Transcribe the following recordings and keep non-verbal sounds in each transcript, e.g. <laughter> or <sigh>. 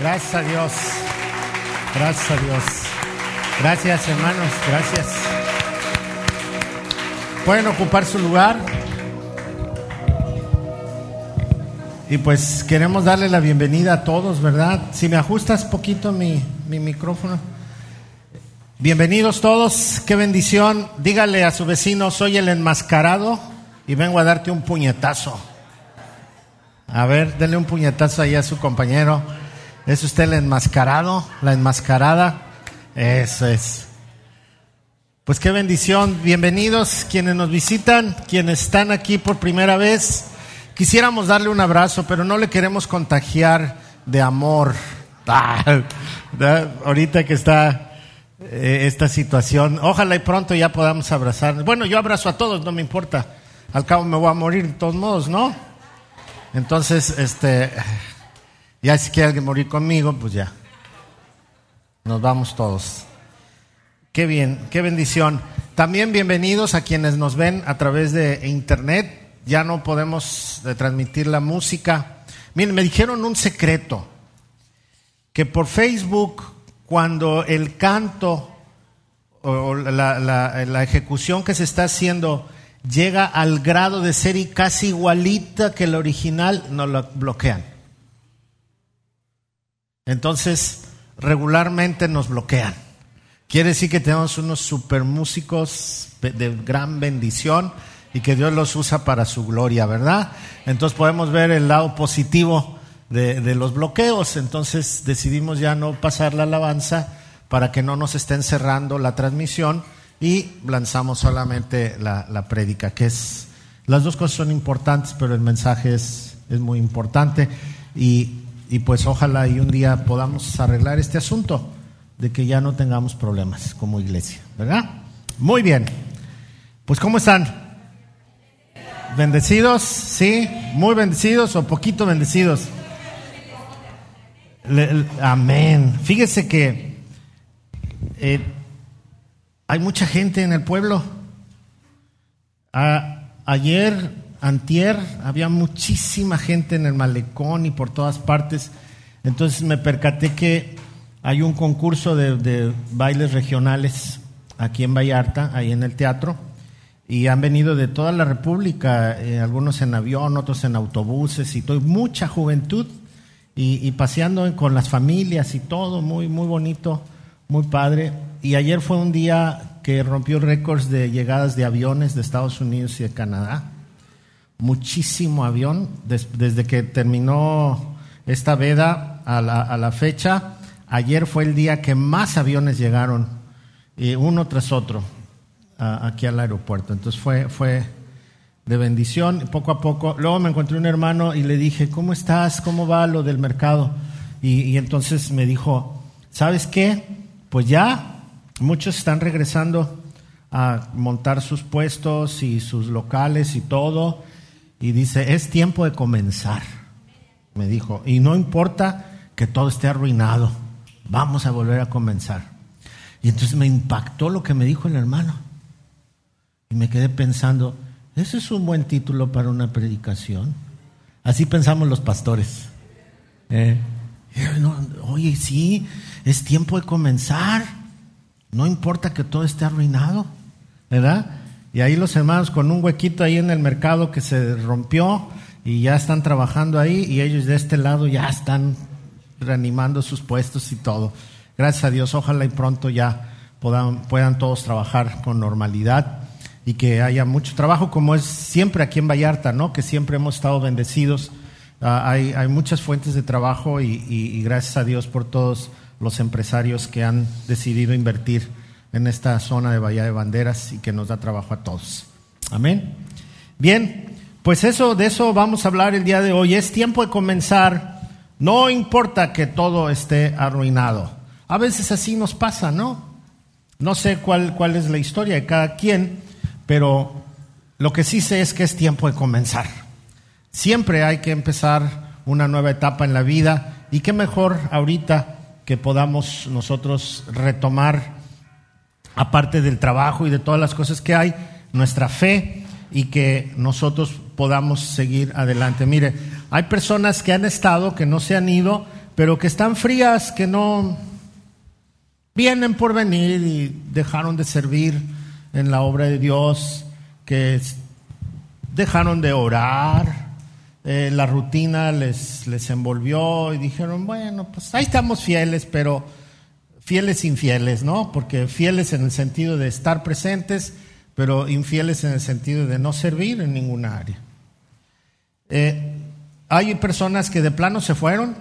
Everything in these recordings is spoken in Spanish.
Gracias a Dios. Gracias a Dios. Gracias, hermanos. Gracias. Pueden ocupar su lugar. Y pues queremos darle la bienvenida a todos, ¿verdad? Si me ajustas poquito mi, mi micrófono. Bienvenidos todos, qué bendición. Dígale a su vecino, soy el enmascarado y vengo a darte un puñetazo. A ver, denle un puñetazo ahí a su compañero. ¿Es usted el enmascarado? ¿La enmascarada? Eso es. Pues qué bendición. Bienvenidos quienes nos visitan, quienes están aquí por primera vez. Quisiéramos darle un abrazo, pero no le queremos contagiar de amor. <laughs> Ah, ahorita que está eh, esta situación, ojalá y pronto ya podamos abrazar. Bueno, yo abrazo a todos, no me importa. Al cabo me voy a morir de todos modos, ¿no? Entonces, este, ya si quiere morir conmigo, pues ya. Nos vamos todos. Qué bien, qué bendición. También bienvenidos a quienes nos ven a través de internet. Ya no podemos eh, transmitir la música. Miren, me dijeron un secreto, que por Facebook, cuando el canto o la, la ejecución que se está haciendo llega al grado de ser casi igualita que el original, nos lo bloquean. Entonces, regularmente nos bloquean. Quiere decir que tenemos unos super músicos de gran bendición y que Dios los usa para su gloria, ¿verdad? Entonces podemos ver el lado positivo de, los bloqueos. Entonces decidimos ya no pasar la alabanza para que no nos estén cerrando la transmisión y lanzamos solamente la, la prédica, que es, las dos cosas son importantes, pero el mensaje es, es muy importante y, y pues ojalá y un día podamos arreglar este asunto de que ya no tengamos problemas como iglesia, ¿verdad? Muy bien, pues ¿cómo están? ¿Bendecidos? ¿Sí? ¿Muy bendecidos o poquito bendecidos? amén. Fíjese que eh, hay mucha gente en el pueblo. ayer, antier, había muchísima gente en el malecón y por todas partes. Entonces me percaté que hay un concurso de, bailes regionales aquí en Vallarta, ahí en el teatro, y han venido de toda la República, eh, algunos en avión, otros en autobuses y todo, mucha juventud y, y paseando con las familias y todo, muy, muy bonito, muy padre y ayer fue un día que rompió récords de llegadas de aviones de Estados Unidos y de Canadá. Muchísimo avión, desde que terminó esta veda a la, fecha. Ayer fue el día que más aviones llegaron, uno tras otro, aquí al aeropuerto. Entonces fue, fue de bendición, poco a poco. Luego me encontré un hermano y le dije, ¿cómo estás? ¿Cómo va lo del mercado? Y, y entonces me dijo, ¿sabes qué? Pues ya Muchos están regresando a montar sus puestos y sus locales y todo. Y dice, es tiempo de comenzar, me dijo. Y no importa que todo esté arruinado, vamos a volver a comenzar. Y entonces me impactó lo que me dijo el hermano. Y me quedé pensando, ese es un buen título para una predicación. Así pensamos los pastores. Eh, oye, sí, es tiempo de comenzar. No importa que todo esté arruinado, ¿verdad? Y ahí los hermanos con un huequito ahí en el mercado que se rompió y ya están trabajando ahí y ellos de este lado ya están reanimando sus puestos y todo. Gracias a Dios, ojalá y pronto ya puedan, puedan todos trabajar con normalidad y que haya mucho trabajo como es siempre aquí en Vallarta, ¿no? Que siempre hemos estado bendecidos. Ah, hay, hay, muchas fuentes de trabajo y, y gracias a Dios por todos los empresarios que han decidido invertir en esta zona de Bahía de Banderas y que nos da trabajo a todos. Amén. Bien, pues eso, de eso vamos a hablar el día de hoy. Es tiempo de comenzar. No importa que todo esté arruinado. A veces así nos pasa, ¿no? No sé cuál, cuál es la historia de cada quien, pero lo que sí sé es que es tiempo de comenzar. Siempre hay que empezar una nueva etapa en la vida y qué mejor ahorita que podamos nosotros retomar, aparte del trabajo y de todas las cosas que hay, nuestra fe y que nosotros podamos seguir adelante. Mire, hay personas que han estado, que no se han ido, pero que están frías, que no vienen por venir y dejaron de servir en la obra de Dios, que dejaron de orar, eh, la rutina les, les envolvió y dijeron, bueno, pues ahí estamos fieles, pero fieles infieles, ¿no? Porque fieles en el sentido de estar presentes, pero infieles en el sentido de no servir en ninguna área. Eh, hay personas que de plano se fueron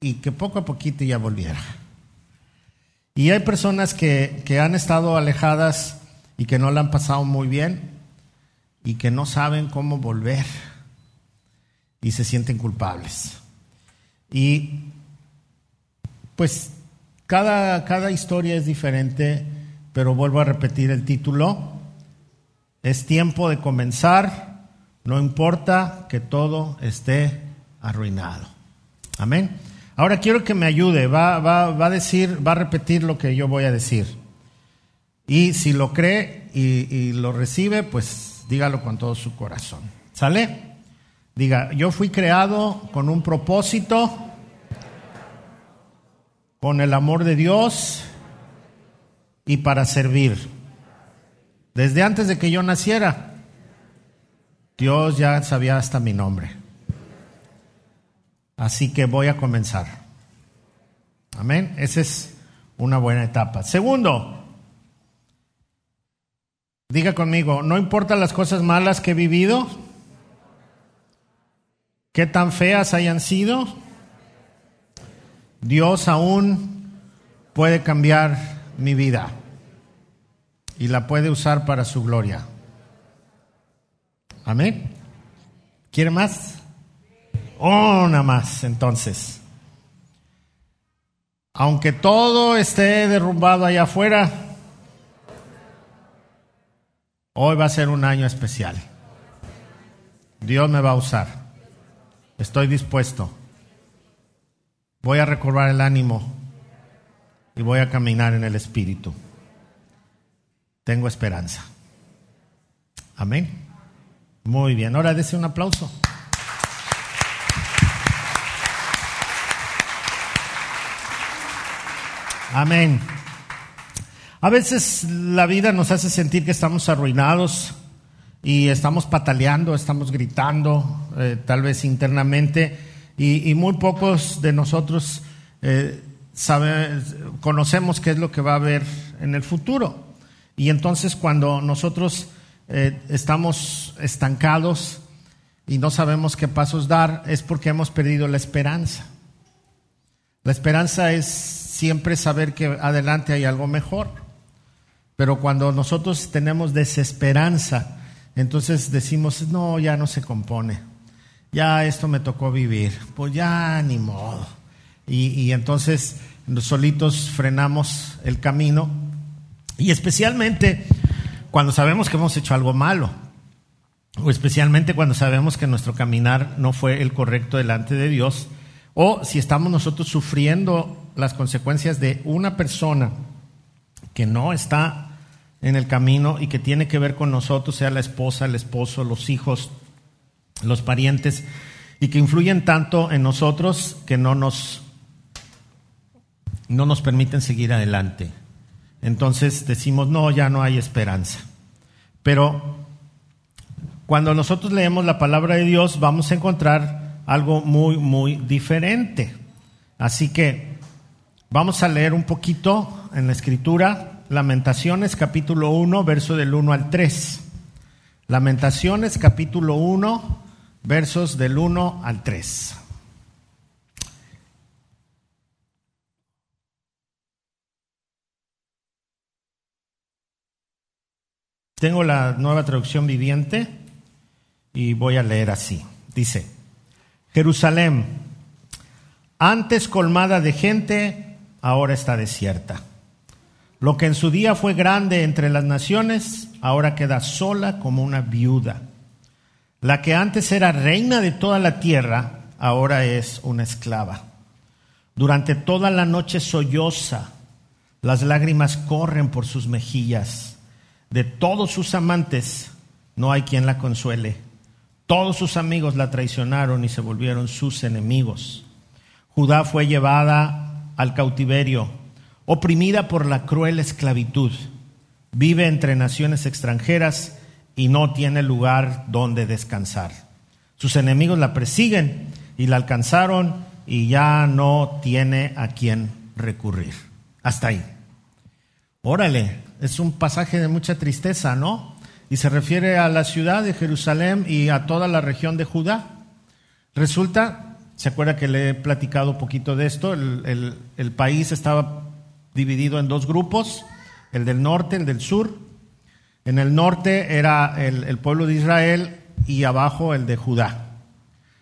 y que poco a poquito ya volvieron. Y hay personas que, que han estado alejadas y que no la han pasado muy bien y que no saben cómo volver y se sienten culpables. Y pues cada, cada historia es diferente, pero vuelvo a repetir el título. Es tiempo de comenzar, no importa que todo esté arruinado. Amén. Ahora quiero que me ayude, va, va, va, a decir, va a repetir lo que yo voy a decir. Y si lo cree y, y lo recibe, pues dígalo con todo su corazón. ¿Sale? Diga, yo fui creado con un propósito con el amor de Dios y para servir. Desde antes de que yo naciera, Dios ya sabía hasta mi nombre. Así que voy a comenzar. Amén. Esa es una buena etapa. Segundo, diga conmigo, no importa las cosas malas que he vivido, qué tan feas hayan sido, Dios aún puede cambiar mi vida y la puede usar para su gloria. Amén. ¿Quiere más? Una más, entonces. Aunque todo esté derrumbado allá afuera, hoy va a ser un año especial. Dios me va a usar. Estoy dispuesto. Voy a recobrar el ánimo y voy a caminar en el Espíritu. Tengo esperanza. Amén. Muy bien, ahora dése un aplauso. Amén. A veces la vida nos hace sentir que estamos arruinados y estamos pataleando, estamos gritando, eh, tal vez internamente y, muy pocos de nosotros eh, conocemos qué es lo que va a haber en el futuro. Y entonces cuando nosotros eh, estamos estancados y no sabemos qué pasos dar, es porque hemos perdido la esperanza. La esperanza es siempre saber que adelante hay algo mejor. Pero cuando nosotros tenemos desesperanza, entonces decimos, no, ya no se compone ya esto me tocó vivir, pues ya ni modo. Y, entonces solitos frenamos el camino y especialmente cuando sabemos que hemos hecho algo malo, o especialmente cuando sabemos que nuestro caminar no fue el correcto delante de Dios, o si estamos nosotros sufriendo las consecuencias de una persona que no está en el camino y que tiene que ver con nosotros, sea la esposa, el esposo, los hijos, los parientes, y que influyen tanto en nosotros que no nos, no nos permiten seguir adelante. Entonces decimos, no, ya no hay esperanza. Pero cuando nosotros leemos la palabra de Dios vamos a encontrar algo muy, muy diferente. Así que vamos a leer un poquito en la escritura Lamentaciones capítulo 1, verso del 1 al 3. Lamentaciones capítulo 1, versos del 1 al 3. Tengo la nueva traducción viviente y voy a leer así. Dice, Jerusalén, antes colmada de gente, ahora está desierta. Lo que en su día fue grande entre las naciones, ahora queda sola como una viuda. La que antes era reina de toda la tierra, ahora es una esclava. Durante toda la noche solloza, las lágrimas corren por sus mejillas. De todos sus amantes no hay quien la consuele. Todos sus amigos la traicionaron y se volvieron sus enemigos. Judá fue llevada al cautiverio, oprimida por la cruel esclavitud. Vive entre naciones extranjeras y no tiene lugar donde descansar. Sus enemigos la persiguen y la alcanzaron y ya no tiene a quien recurrir. Hasta ahí. Órale, es un pasaje de mucha tristeza, ¿no? Y se refiere a la ciudad de Jerusalén y a toda la región de Judá. Resulta, se acuerda que le he platicado un poquito de esto, el, el país estaba dividido en dos grupos, el del norte, el del sur. En el norte era el, pueblo de Israel y abajo el de Judá.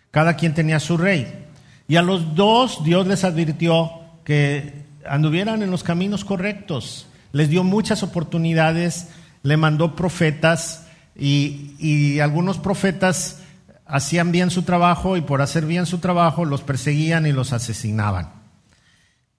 Cada quien tenía su rey. Y a los dos Dios les advirtió que anduvieran en los caminos correctos. Les dio muchas oportunidades, le mandó profetas y algunos profetas hacían bien su trabajo y por hacer bien su trabajo los perseguían y los asesinaban.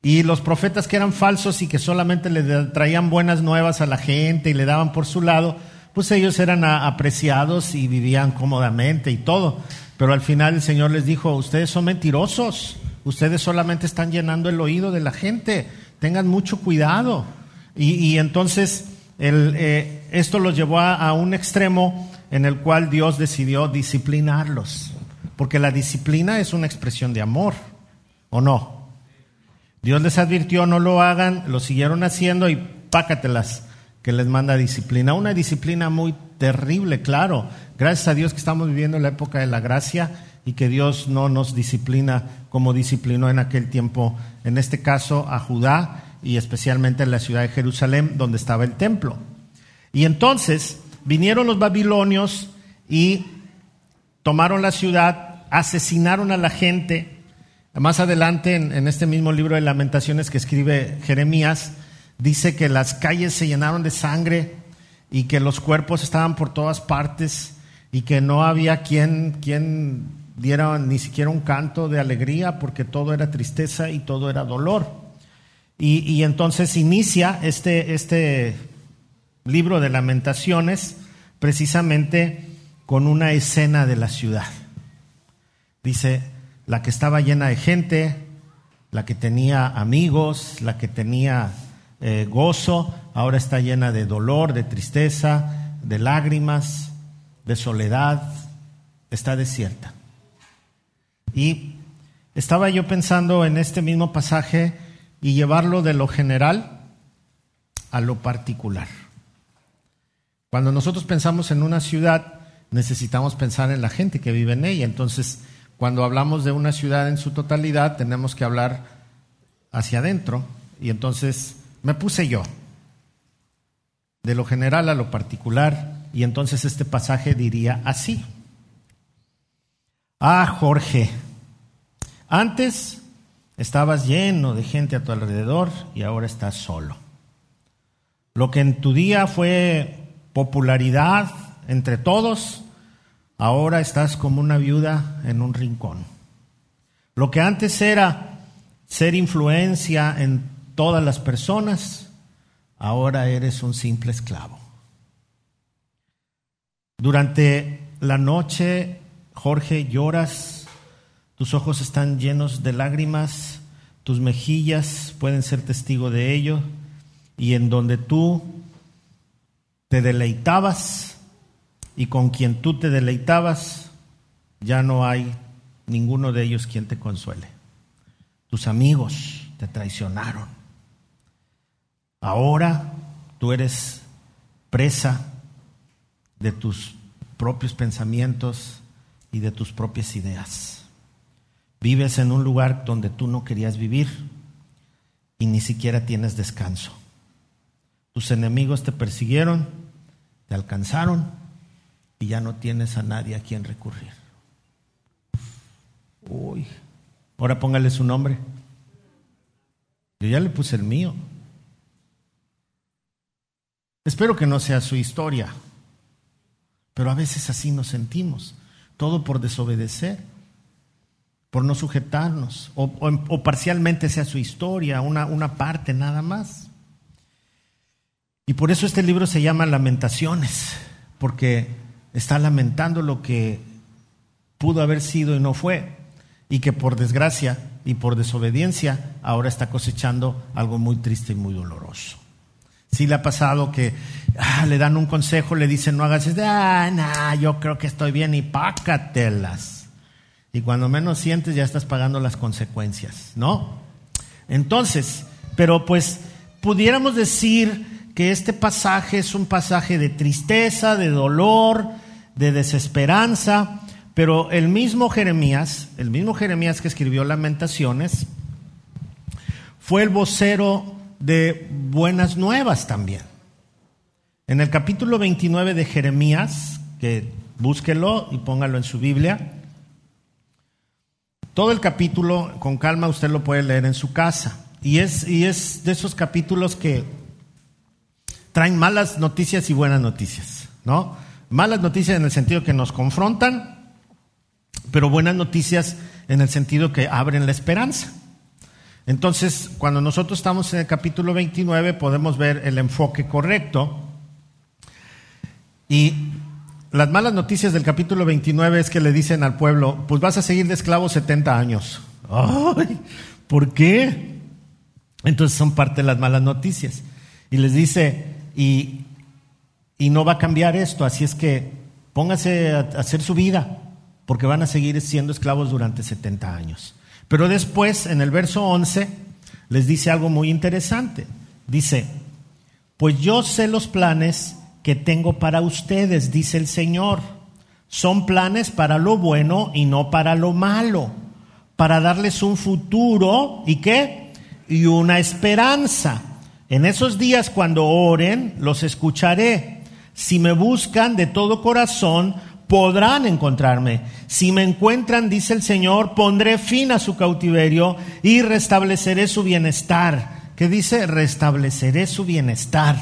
Y los profetas que eran falsos y que solamente le traían buenas nuevas a la gente y le daban por su lado, pues ellos eran apreciados y vivían cómodamente y todo. Pero al final el Señor les dijo, ustedes son mentirosos, ustedes solamente están llenando el oído de la gente, tengan mucho cuidado. Y, entonces eh, esto los llevó a un extremo en el cual Dios decidió disciplinarlos, porque la disciplina es una expresión de amor, ¿o no? Dios les advirtió, no lo hagan, lo siguieron haciendo y pácatelas que les manda disciplina. Una disciplina muy terrible, claro. Gracias a Dios que estamos viviendo la época de la gracia y que Dios no nos disciplina como disciplinó en aquel tiempo, en este caso a Judá y especialmente en la ciudad de Jerusalén, donde estaba el templo. Y entonces vinieron los babilonios y tomaron la ciudad, asesinaron a la gente, más adelante, en, este mismo libro de lamentaciones que escribe Jeremías, dice que las calles se llenaron de sangre y que los cuerpos estaban por todas partes y que no había quien, quien diera ni siquiera un canto de alegría porque todo era tristeza y todo era dolor. Y, entonces inicia este, este libro de lamentaciones precisamente con una escena de la ciudad. Dice, la que estaba llena de gente, la que tenía amigos, la que tenía eh, gozo, ahora está llena de dolor, de tristeza, de lágrimas, de soledad, está desierta. Y estaba yo pensando en este mismo pasaje y llevarlo de lo general a lo particular. Cuando nosotros pensamos en una ciudad, necesitamos pensar en la gente que vive en ella. Entonces, cuando hablamos de una ciudad en su totalidad, tenemos que hablar hacia adentro. Y entonces me puse yo, de lo general a lo particular, y entonces este pasaje diría así. Ah, Jorge, antes estabas lleno de gente a tu alrededor y ahora estás solo. Lo que en tu día fue popularidad entre todos, ahora estás como una viuda en un rincón. Lo que antes era ser influencia en todas las personas, ahora eres un simple esclavo. Durante la noche, Jorge, lloras, tus ojos están llenos de lágrimas, tus mejillas pueden ser testigo de ello, y en donde tú te deleitabas, y con quien tú te deleitabas, ya no hay ninguno de ellos quien te consuele. Tus amigos te traicionaron. Ahora tú eres presa de tus propios pensamientos y de tus propias ideas. Vives en un lugar donde tú no querías vivir y ni siquiera tienes descanso. Tus enemigos te persiguieron, te alcanzaron y ya no tienes a nadie a quien recurrir. Uy, ahora póngale su nombre. Yo ya le puse el mío. Espero que no sea su historia, pero a veces así nos sentimos, todo por desobedecer, por no sujetarnos, o, parcialmente sea su historia, una, una parte nada más. Y por eso este libro se llama Lamentaciones, porque está lamentando lo que pudo haber sido y no fue, y que por desgracia y por desobediencia ahora está cosechando algo muy triste y muy doloroso. Si le ha pasado que ah, le dan un consejo, le dicen no hagas eso, ah, nah, yo creo que estoy bien y pácatelas. Y cuando menos sientes ya estás pagando las consecuencias, ¿no? Entonces, pero pues pudiéramos decir que este pasaje es un pasaje de tristeza, de dolor, de desesperanza, pero el mismo Jeremías, el mismo Jeremías que escribió Lamentaciones, fue el vocero de buenas nuevas también. En el capítulo 29 de Jeremías, que búsquelo y póngalo en su Biblia, todo el capítulo, con calma, usted lo puede leer en su casa. Y es, y es de esos capítulos que traen malas noticias y buenas noticias, ¿no? Malas noticias en el sentido que nos confrontan, pero buenas noticias en el sentido que abren la esperanza. Entonces, cuando nosotros estamos en el capítulo 29, podemos ver el enfoque correcto. Y las malas noticias del capítulo 29 es que le dicen al pueblo, pues vas a seguir de esclavo 70 años. Ay, ¿Por qué? Entonces son parte de las malas noticias. Y les dice, y, y no va a cambiar esto, así es que póngase a hacer su vida, porque van a seguir siendo esclavos durante 70 años. Pero después, en el verso 11, les dice algo muy interesante. Dice, pues yo sé los planes que tengo para ustedes, dice el Señor. Son planes para lo bueno y no para lo malo, para darles un futuro y qué? Y una esperanza. En esos días cuando oren, los escucharé. Si me buscan de todo corazón, podrán encontrarme. Si me encuentran, dice el Señor, pondré fin a su cautiverio y restableceré su bienestar. ¿Qué dice? Restableceré su bienestar.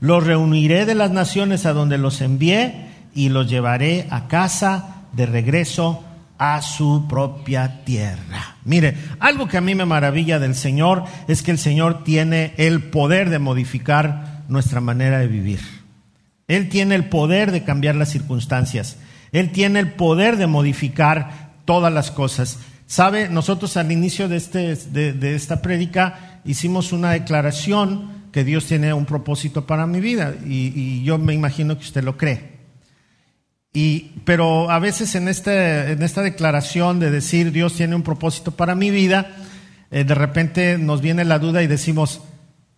Los reuniré de las naciones a donde los envié y los llevaré a casa de regreso a su propia tierra. Mire, algo que a mí me maravilla del Señor es que el Señor tiene el poder de modificar nuestra manera de vivir. Él tiene el poder de cambiar las circunstancias. Él tiene el poder de modificar todas las cosas. Sabe, nosotros al inicio de, este, de, esta prédica hicimos una declaración que Dios tiene un propósito para mi vida y, yo me imagino que usted lo cree. Y, pero a veces en, este, en esta declaración de decir Dios tiene un propósito para mi vida, eh, de repente nos viene la duda y decimos,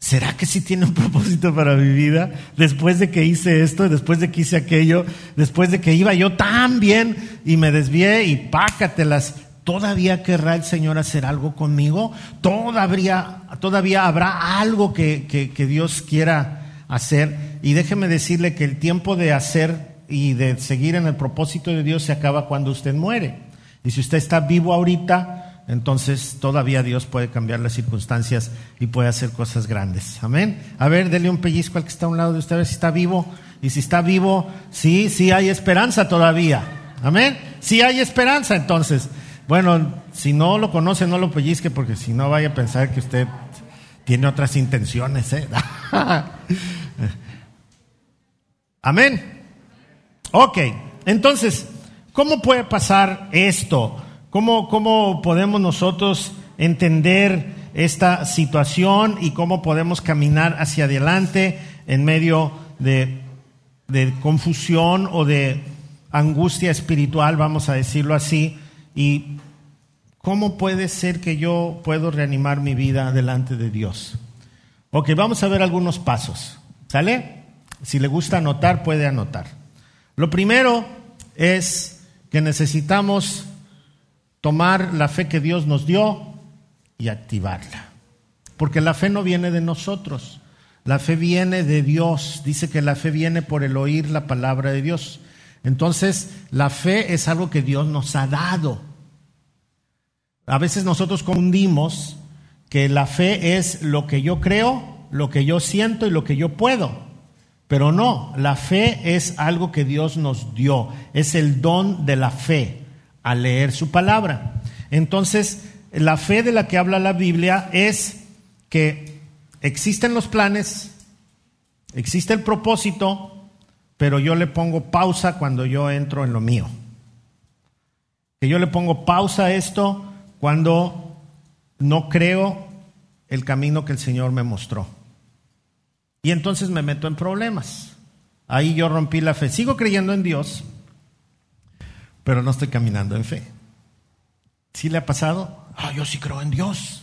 ¿será que sí tiene un propósito para mi vida? Después de que hice esto, después de que hice aquello, después de que iba yo tan bien y me desvié y pácatelas, ¿todavía querrá el Señor hacer algo conmigo? ¿Todavía, todavía habrá algo que, que Dios quiera hacer? Y déjeme decirle que el tiempo de hacer y de seguir en el propósito de Dios se acaba cuando usted muere. Y si usted está vivo ahorita, entonces todavía Dios puede cambiar las circunstancias y puede hacer cosas grandes. Amén. A ver, dele un pellizco al que está a un lado de usted, a ver si está vivo. Y si está vivo, sí, sí hay esperanza todavía. Amén. Sí hay esperanza, entonces. Bueno, si no lo conoce, no lo pellizque, porque si no vaya a pensar que usted tiene otras intenciones. ¿eh? <laughs> Amén. Ok, entonces, ¿cómo puede pasar esto? ¿Cómo, podemos nosotros entender esta situación y cómo podemos caminar hacia adelante en medio de, de confusión o de angustia espiritual, vamos a decirlo así, y cómo puede ser que yo puedo reanimar mi vida delante de Dios. Ok, vamos a ver algunos pasos. ¿Sale? Si le gusta anotar, puede anotar. Lo primero es que necesitamos tomar la fe que Dios nos dio y activarla. Porque la fe no viene de nosotros, la fe viene de Dios. Dice que la fe viene por el oír la palabra de Dios. Entonces, la fe es algo que Dios nos ha dado. A veces nosotros confundimos que la fe es lo que yo creo, lo que yo siento y lo que yo puedo. Pero no, la fe es algo que Dios nos dio, es el don de la fe a leer su palabra. Entonces, la fe de la que habla la Biblia es que existen los planes, existe el propósito, pero yo le pongo pausa cuando yo entro en lo mío. Que yo le pongo pausa a esto cuando no creo el camino que el Señor me mostró. Y entonces me meto en problemas. Ahí yo rompí la fe. Sigo creyendo en Dios, pero no estoy caminando en fe. ¿Sí le ha pasado? Ah, yo sí creo en Dios.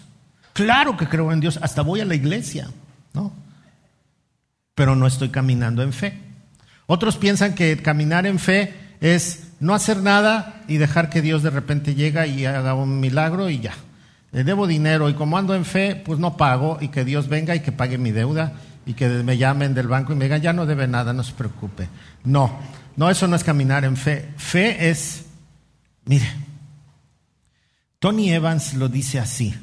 Claro que creo en Dios. Hasta voy a la iglesia, ¿no? Pero no estoy caminando en fe. Otros piensan que caminar en fe es no hacer nada y dejar que Dios de repente llega y haga un milagro y ya. Le debo dinero y como ando en fe, pues no pago y que Dios venga y que pague mi deuda y que me llamen del banco y me digan, ya no debe nada, no se preocupe. No, no, eso no es caminar en fe. Fe es, mire, Tony Evans lo dice así.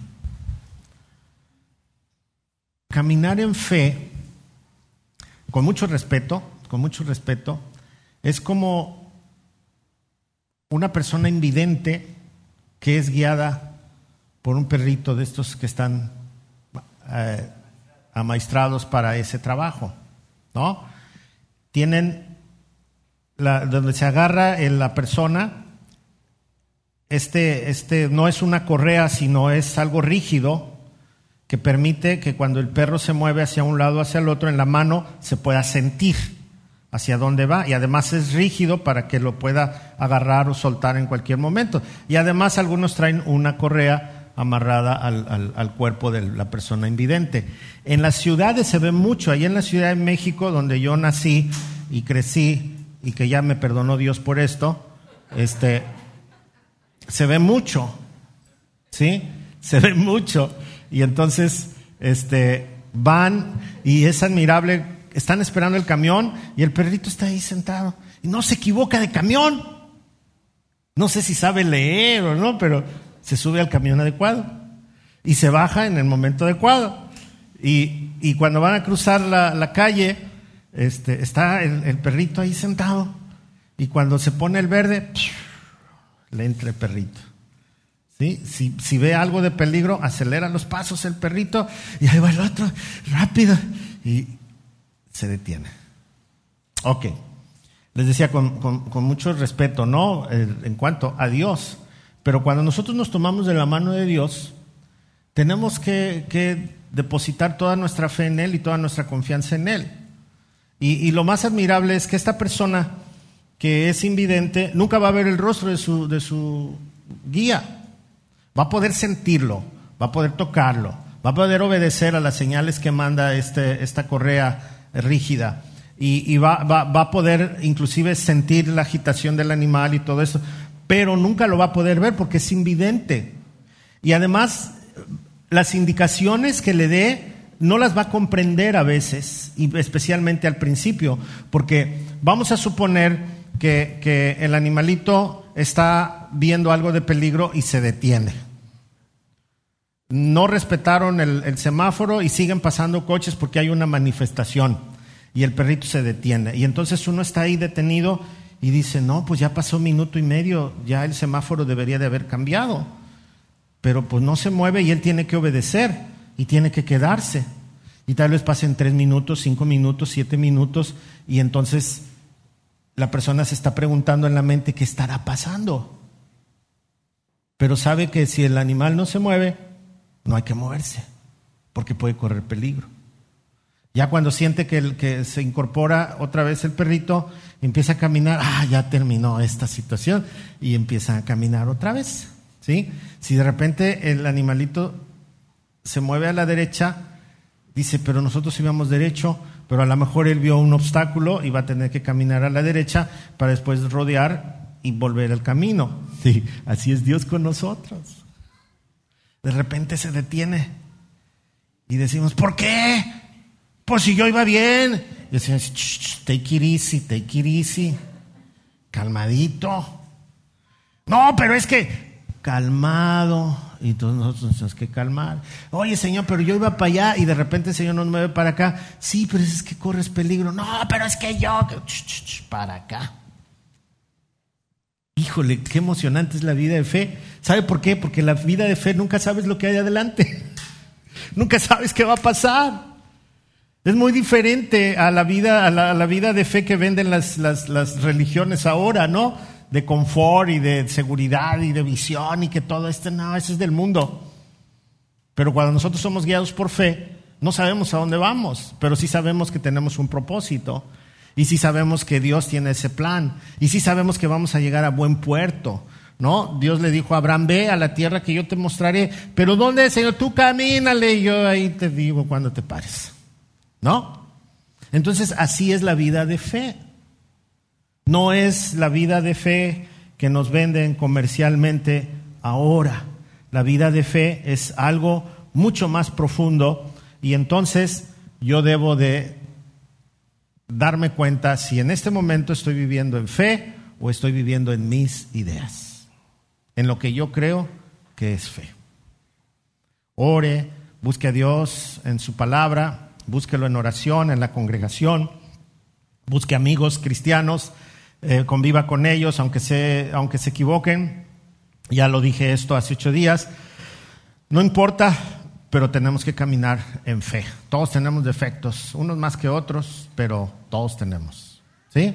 Caminar en fe, con mucho respeto, con mucho respeto, es como una persona invidente que es guiada por un perrito de estos que están eh, amaestrados para ese trabajo, ¿no? Tienen donde se agarra en la persona, este, este no es una correa, sino es algo rígido que permite que cuando el perro se mueve hacia un lado o hacia el otro, en la mano se pueda sentir hacia dónde va y además es rígido para que lo pueda agarrar o soltar en cualquier momento. Y además algunos traen una correa amarrada al, cuerpo de la persona invidente. En las ciudades se ve mucho, ahí en la Ciudad de México, donde yo nací y crecí, y que ya me perdonó Dios por esto, este, se ve mucho, ¿sí? Se ve mucho. Y entonces, este, van y es admirable, están esperando el camión y el perrito está ahí sentado y no se equivoca de camión. No sé si sabe leer o no, pero se sube al camión adecuado y se baja en el momento adecuado. Y, cuando van a cruzar la, calle, este, está el, perrito ahí sentado. Y cuando se pone el verde, le entra el perrito. ¿Sí? Si, ve algo de peligro, acelera los pasos el perrito y ahí va el otro, rápido, y se detiene. Ok, les decía con mucho respeto, ¿no? En cuanto a Dios, pero cuando nosotros nos tomamos de la mano de Dios, tenemos que, depositar toda nuestra fe en Él y toda nuestra confianza en Él. Y, lo más admirable es que esta persona que es invidente nunca va a ver el rostro de su, de su guía. Va a poder sentirlo, va a poder tocarlo, va a poder obedecer a las señales que manda este, esta correa rígida. Y, va, va, va, a poder inclusive sentir la agitación del animal y todo eso pero nunca lo va a poder ver porque es invidente. Y además, las indicaciones que le dé no las va a comprender a veces, y especialmente al principio, porque vamos a suponer que, el animalito está viendo algo de peligro y se detiene. No respetaron el semáforo y siguen pasando coches porque hay una manifestación y el perrito se detiene. Y entonces uno está ahí detenido y dice, no, pues ya pasó minuto y medio, ya el semáforo debería de haber cambiado. Pero pues no se mueve y él tiene que obedecer y tiene que quedarse. Y tal vez pasen tres minutos, cinco minutos, siete minutos y entonces la persona se está preguntando en la mente qué estará pasando. Pero sabe que si el animal no se mueve, no hay que moverse, porque puede correr peligro. Ya cuando siente que, el, que se incorpora otra vez el perrito, empieza a caminar, ah, ya terminó esta situación, y empieza a caminar otra vez. ¿sí? Si de repente el animalito se mueve a la derecha, dice, pero nosotros íbamos derecho, pero a lo mejor él vio un obstáculo y va a tener que caminar a la derecha para después rodear y volver al camino. Sí, así es Dios con nosotros. De repente se detiene y decimos, ¿por qué? Pues si yo iba bien. Y decían, take it easy, take it easy. Calmadito. No, pero es que calmado. Y todos nosotros nos tenemos que calmar. Oye, Señor, pero yo iba para allá y de repente el Señor nos mueve para acá. Sí, pero es que corres peligro. No, pero es que yo. Para acá. Híjole, qué emocionante es la vida de fe. ¿Sabe por qué? Porque la vida de fe nunca sabes lo que hay adelante. <laughs> nunca sabes qué va a pasar. Es muy diferente a la vida, a la, vida de fe que venden las, las, religiones ahora, ¿no? De confort y de seguridad y de visión y que todo esto, no, ese es del mundo. Pero cuando nosotros somos guiados por fe, no sabemos a dónde vamos, pero sí sabemos que tenemos un propósito y sí sabemos que Dios tiene ese plan y sí sabemos que vamos a llegar a buen puerto. ¿No? Dios le dijo a Abraham, ve a la tierra que yo te mostraré, pero ¿dónde, Señor? Tú camínale y yo ahí te digo cuando te pares. ¿No? Entonces así es la vida de fe. No es la vida de fe que nos venden comercialmente ahora. La vida de fe es algo mucho más profundo y entonces yo debo de darme cuenta si en este momento estoy viviendo en fe o estoy viviendo en mis ideas, en lo que yo creo que es fe. Ore, busque a Dios en su palabra, búsquelo en oración, en la congregación, busque amigos cristianos eh, conviva con ellos, aunque se, aunque se equivoquen. Ya lo dije esto hace ocho días. No importa, pero tenemos que caminar en fe. Todos tenemos defectos, unos más que otros, pero todos tenemos. ¿Sí?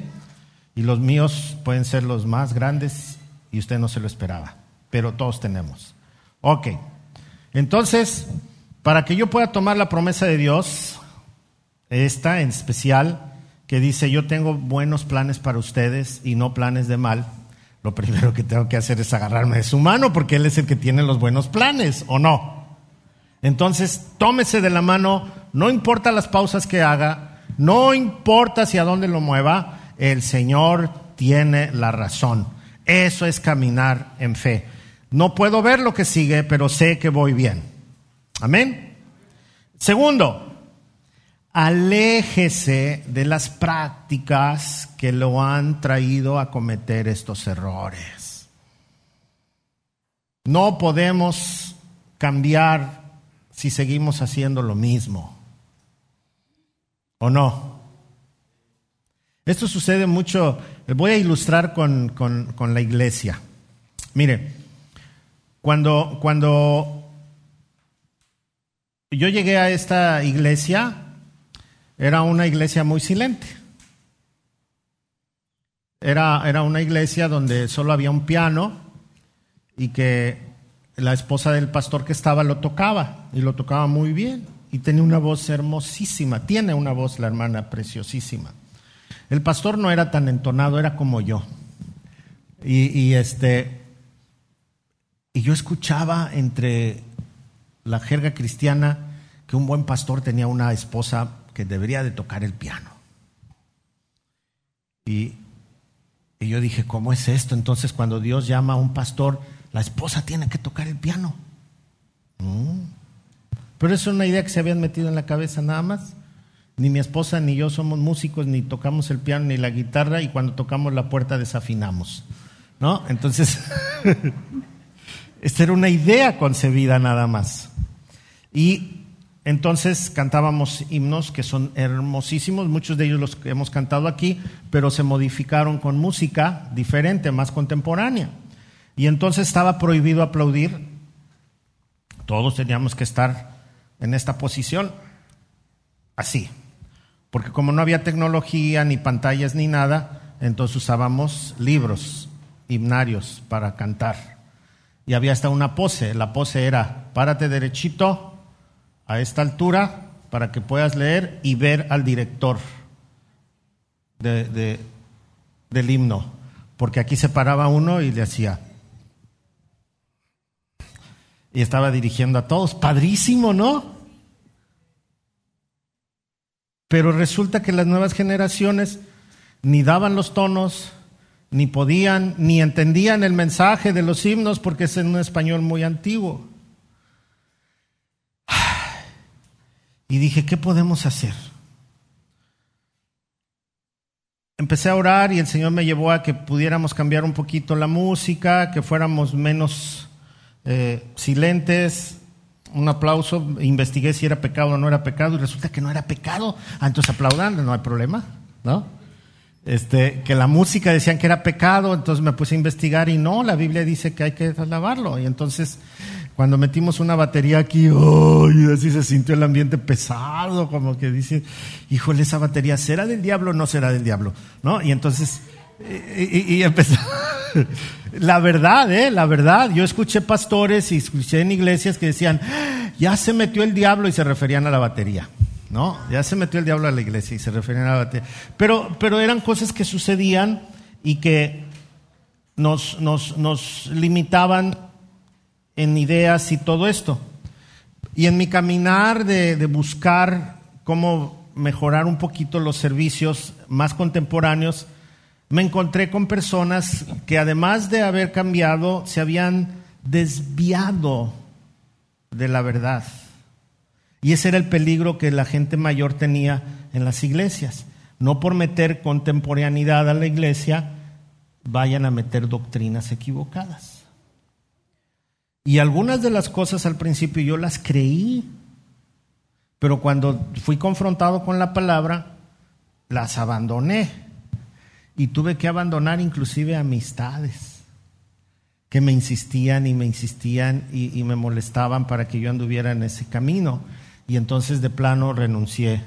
Y los míos pueden ser los más grandes y usted no se lo esperaba, pero todos tenemos. Ok. Entonces, para que yo pueda tomar la promesa de Dios, esta en especial, que dice, yo tengo buenos planes para ustedes y no planes de mal, lo primero que tengo que hacer es agarrarme de su mano porque Él es el que tiene los buenos planes, ¿o no? Entonces, tómese de la mano, no importa las pausas que haga, no importa hacia dónde lo mueva, el Señor tiene la razón. Eso es caminar en fe. No puedo ver lo que sigue, pero sé que voy bien. Amén. Segundo, aléjese de las prácticas que lo han traído a cometer estos errores. No podemos cambiar si seguimos haciendo lo mismo. ¿O no? Esto sucede mucho, voy a ilustrar con, con la iglesia. Mire, cuando, cuando yo llegué a esta iglesia, era una iglesia muy silente. Era, era una iglesia donde solo había un piano y que la esposa del pastor que estaba lo tocaba y lo tocaba muy bien y tenía una voz hermosísima, tiene una voz la hermana preciosísima. El pastor no era tan entonado, era como yo. Y, y, este y yo escuchaba entre la jerga cristiana que un buen pastor tenía una esposa que debería de tocar el piano. Y, yo dije, ¿cómo es esto? Entonces cuando Dios llama a un pastor, la esposa tiene que tocar el piano. Mm. Pero es una idea que se habían metido en la cabeza nada más. Ni mi esposa ni yo somos músicos, ni tocamos el piano ni la guitarra, y cuando tocamos la puerta desafinamos. ¿No? Entonces, <laughs> esta era una idea concebida nada más. Y entonces cantábamos himnos que son hermosísimos, muchos de ellos los hemos cantado aquí, pero se modificaron con música diferente, más contemporánea. Y entonces estaba prohibido aplaudir. Todos teníamos que estar en esta posición, así. Porque como no había tecnología, ni pantallas, ni nada, entonces usábamos libros, himnarios para cantar. Y había hasta una pose. La pose era, párate derechito, a esta altura para que puedas leer y ver al director del himno. Porque aquí se paraba uno y le hacía. Y estaba dirigiendo a todos. Padrísimo, ¿no? Pero resulta que las nuevas generaciones ni daban los tonos, ni podían, ni entendían el mensaje de los himnos porque es en un español muy antiguo. Y dije, ¿qué podemos hacer? Empecé a orar y el Señor me llevó a que pudiéramos cambiar un poquito la música, que fuéramos menos eh, silentes. Un aplauso, investigué si era pecado o no era pecado y resulta que no era pecado. Ah, entonces aplaudan, no hay problema, ¿no? Este, que la música decían que era pecado, entonces me puse a investigar y no, la Biblia dice que hay que alabarlo. Y entonces cuando metimos una batería aquí, ¡ay! así se sintió el ambiente pesado, como que dice, híjole, esa batería, ¿será del diablo o no será del diablo? ¿No? Y entonces, y, empezó, <laughs> la verdad, ¿eh? La verdad. Yo escuché pastores y escuché en iglesias que decían, ya se metió el diablo y se referían a la batería. ¿No? Ya se metió el diablo a la iglesia y se referían a la batería. Pero, pero eran cosas que sucedían y que nos, nos, nos limitaban en ideas y todo esto. Y en mi caminar de, de buscar cómo mejorar un poquito los servicios más contemporáneos, me encontré con personas que además de haber cambiado, se habían desviado de la verdad. Y ese era el peligro que la gente mayor tenía en las iglesias. No por meter contemporaneidad a la iglesia, vayan a meter doctrinas equivocadas. Y algunas de las cosas al principio yo las creí, pero cuando fui confrontado con la palabra, las abandoné y tuve que abandonar inclusive amistades que me insistían y me insistían y, me molestaban para que yo anduviera en ese camino. Y entonces de plano renuncié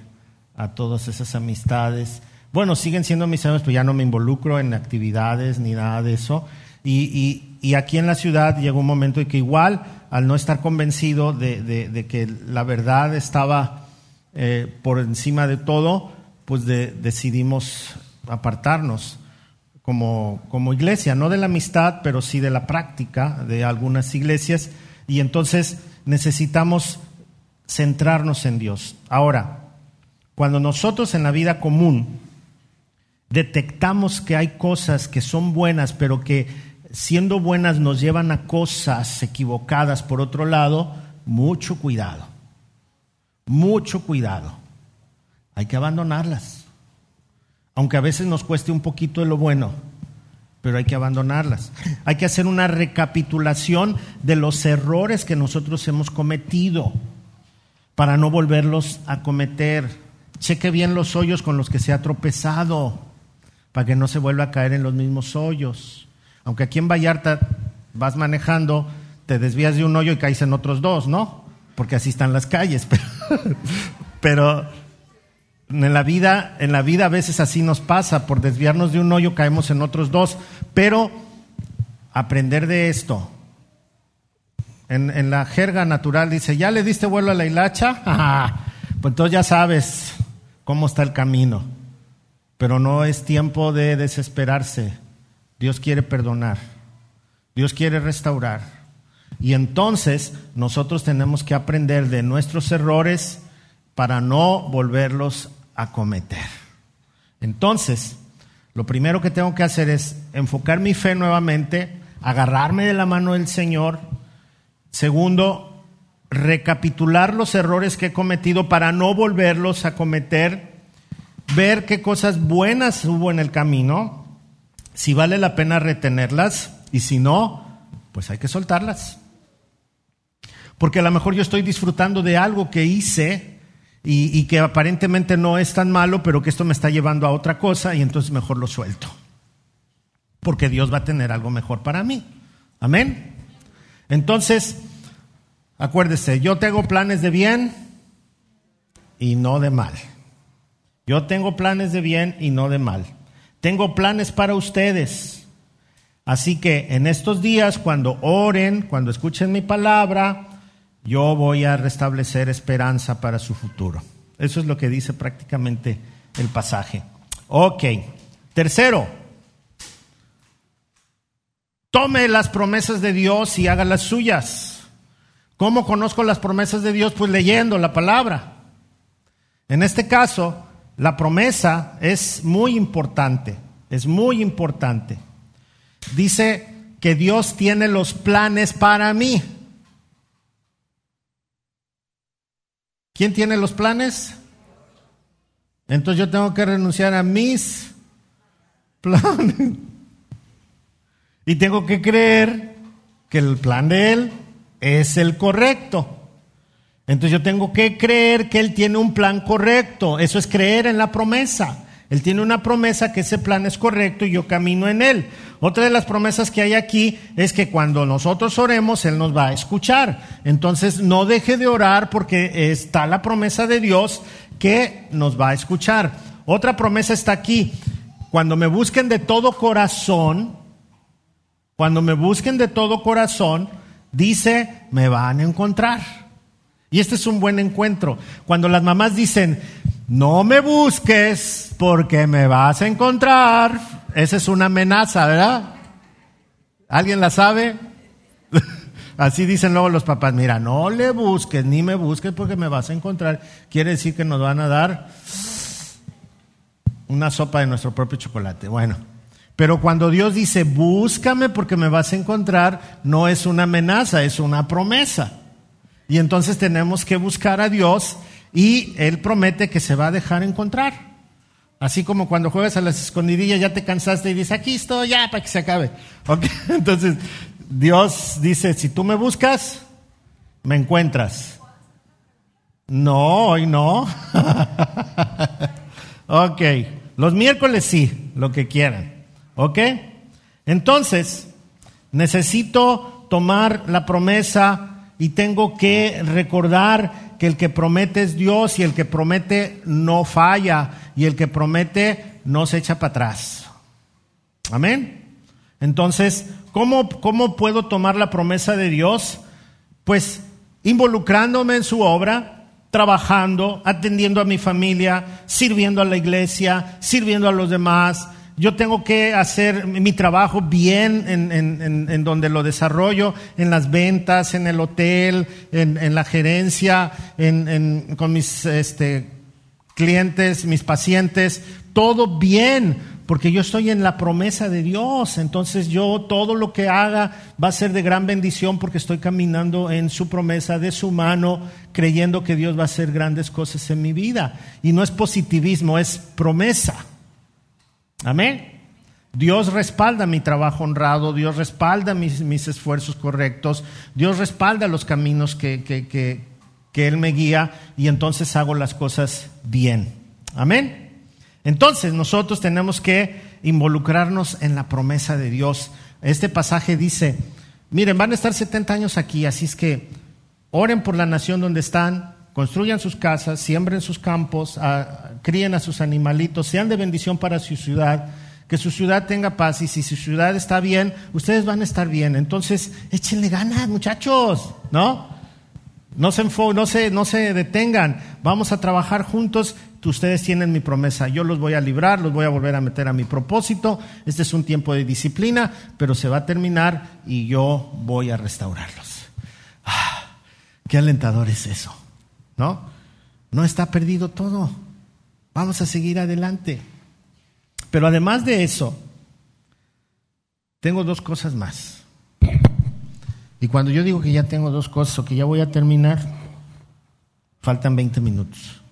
a todas esas amistades. Bueno, siguen siendo mis amigos, pero ya no me involucro en actividades ni nada de eso. Y, aquí en la ciudad llegó un momento en que igual, al no estar convencido de, que la verdad estaba eh, por encima de todo, pues decidimos apartarnos como, como iglesia, no de la amistad, pero sí de la práctica de algunas iglesias, y entonces necesitamos centrarnos en Dios. Ahora, cuando nosotros en la vida común detectamos que hay cosas que son buenas, pero que siendo buenas nos llevan a cosas equivocadas por otro lado, mucho cuidado, mucho cuidado. Hay que abandonarlas aunque a veces nos cueste un poquito de lo bueno, pero hay que abandonarlas. Hay que hacer una recapitulación de los errores que nosotros hemos cometido para no volverlos a cometer. Cheque bien los hoyos con los que se ha tropezado para que no se vuelva a caer en los mismos hoyos. Aunque aquí en Vallarta vas manejando, te desvías de un hoyo y caes en otros dos, ¿no? Porque así están las calles. <laughs> Pero, en la vida, en la vida a veces así nos pasa, por desviarnos de un hoyo caemos en otros dos, pero aprender de esto. En, la jerga natural dice, ¿ya le diste vuelo a la hilacha? <laughs> pues entonces ya sabes cómo está el camino. Pero no es tiempo de desesperarse. Dios quiere perdonar. Dios quiere restaurar. Y entonces nosotros tenemos que aprender de nuestros errores para no volverlos a cometer. Entonces, lo primero que tengo que hacer es enfocar mi fe nuevamente, agarrarme de la mano del Señor. Segundo, recapitular los errores que he cometido para no volverlos a cometer, ver qué cosas buenas hubo en el camino, si vale la pena retenerlas y si no, pues hay que soltarlas. Porque a lo mejor yo estoy disfrutando de algo que hice y, que aparentemente no es tan malo, pero que esto me está llevando a otra cosa y entonces mejor lo suelto. Porque Dios va a tener algo mejor para mí. Amén. Entonces, acuérdese, yo tengo planes de bien y no de mal. Yo tengo planes de bien y no de mal. Tengo planes para ustedes. Así que en estos días, cuando oren, cuando escuchen mi palabra, yo voy a restablecer esperanza para su futuro. Eso es lo que dice prácticamente el pasaje. Ok, tercero, tome las promesas de Dios y haga las suyas. ¿Cómo conozco las promesas de Dios? Pues leyendo la palabra. En este caso, la promesa es muy importante, es muy importante. Dice que Dios tiene los planes para mí. ¿Quién tiene los planes? Entonces yo tengo que renunciar a mis planes. Y tengo que creer que el plan de Él es el correcto. Entonces yo tengo que creer que Él tiene un plan correcto. Eso es creer en la promesa. Él tiene una promesa que ese plan es correcto y yo camino en él. Otra de las promesas que hay aquí es que cuando nosotros oremos, Él nos va a escuchar. Entonces no deje de orar porque está la promesa de Dios que nos va a escuchar. Otra promesa está aquí. Cuando me busquen de todo corazón, Cuando me busquen de todo corazón, dice, me van a encontrar. Y este es un buen encuentro. Cuando las mamás dicen, no me busques porque me vas a encontrar, esa es una amenaza, ¿verdad? ¿Alguien la sabe? <laughs> Así dicen luego los papás, mira, no le busques, ni me busques porque me vas a encontrar. Quiere decir que nos van a dar una sopa de nuestro propio chocolate. Bueno, pero cuando Dios dice, búscame porque me vas a encontrar, no es una amenaza, es una promesa. Y entonces tenemos que buscar a Dios y Él promete que se va a dejar encontrar. Así como cuando juegas a las escondidillas ya te cansaste y dices, aquí estoy ya para que se acabe. <laughs> Entonces Dios dice, si tú me buscas, me encuentras. No, hoy no. <laughs> ok, los miércoles sí, lo que quieran. ¿Ok? Entonces, necesito tomar la promesa y tengo que recordar que el que promete es Dios y el que promete no falla y el que promete no se echa para atrás. Amén. Entonces, ¿cómo, ¿cómo puedo tomar la promesa de Dios? Pues involucrándome en su obra, trabajando, atendiendo a mi familia, sirviendo a la iglesia, sirviendo a los demás, yo tengo que hacer mi trabajo bien en, donde lo desarrollo, en las ventas, en el hotel, en, la gerencia, con mis este, clientes, mis pacientes, todo bien, porque yo estoy en la promesa de Dios. Entonces yo todo lo que haga va a ser de gran bendición porque estoy caminando en su promesa, de su mano, creyendo que Dios va a hacer grandes cosas en mi vida. Y no es positivismo, es promesa. Amén. Dios respalda mi trabajo honrado, Dios respalda mis, esfuerzos correctos, Dios respalda los caminos que, que Él me guía y entonces hago las cosas bien. Amén. Entonces nosotros tenemos que involucrarnos en la promesa de Dios. Este pasaje dice, miren, van a estar 70 años aquí, así es que oren por la nación donde están, construyan sus casas, siembren sus campos, ah, críen a sus animalitos, sean de bendición para su ciudad, que su ciudad tenga paz y si su ciudad está bien, ustedes van a estar bien. Entonces, échenle ganas, muchachos, ¿no? No se, no, se, no se detengan, vamos a trabajar juntos. Ustedes tienen mi promesa, yo los voy a librar, los voy a volver a meter a mi propósito. Este es un tiempo de disciplina, pero se va a terminar y yo voy a restaurarlos. Ah, qué alentador es eso. ¿no? No está perdido todo. Vamos a seguir adelante. Pero además de eso, tengo dos cosas más. Y cuando yo digo que ya tengo dos cosas o que ya voy a terminar, faltan 20 minutos.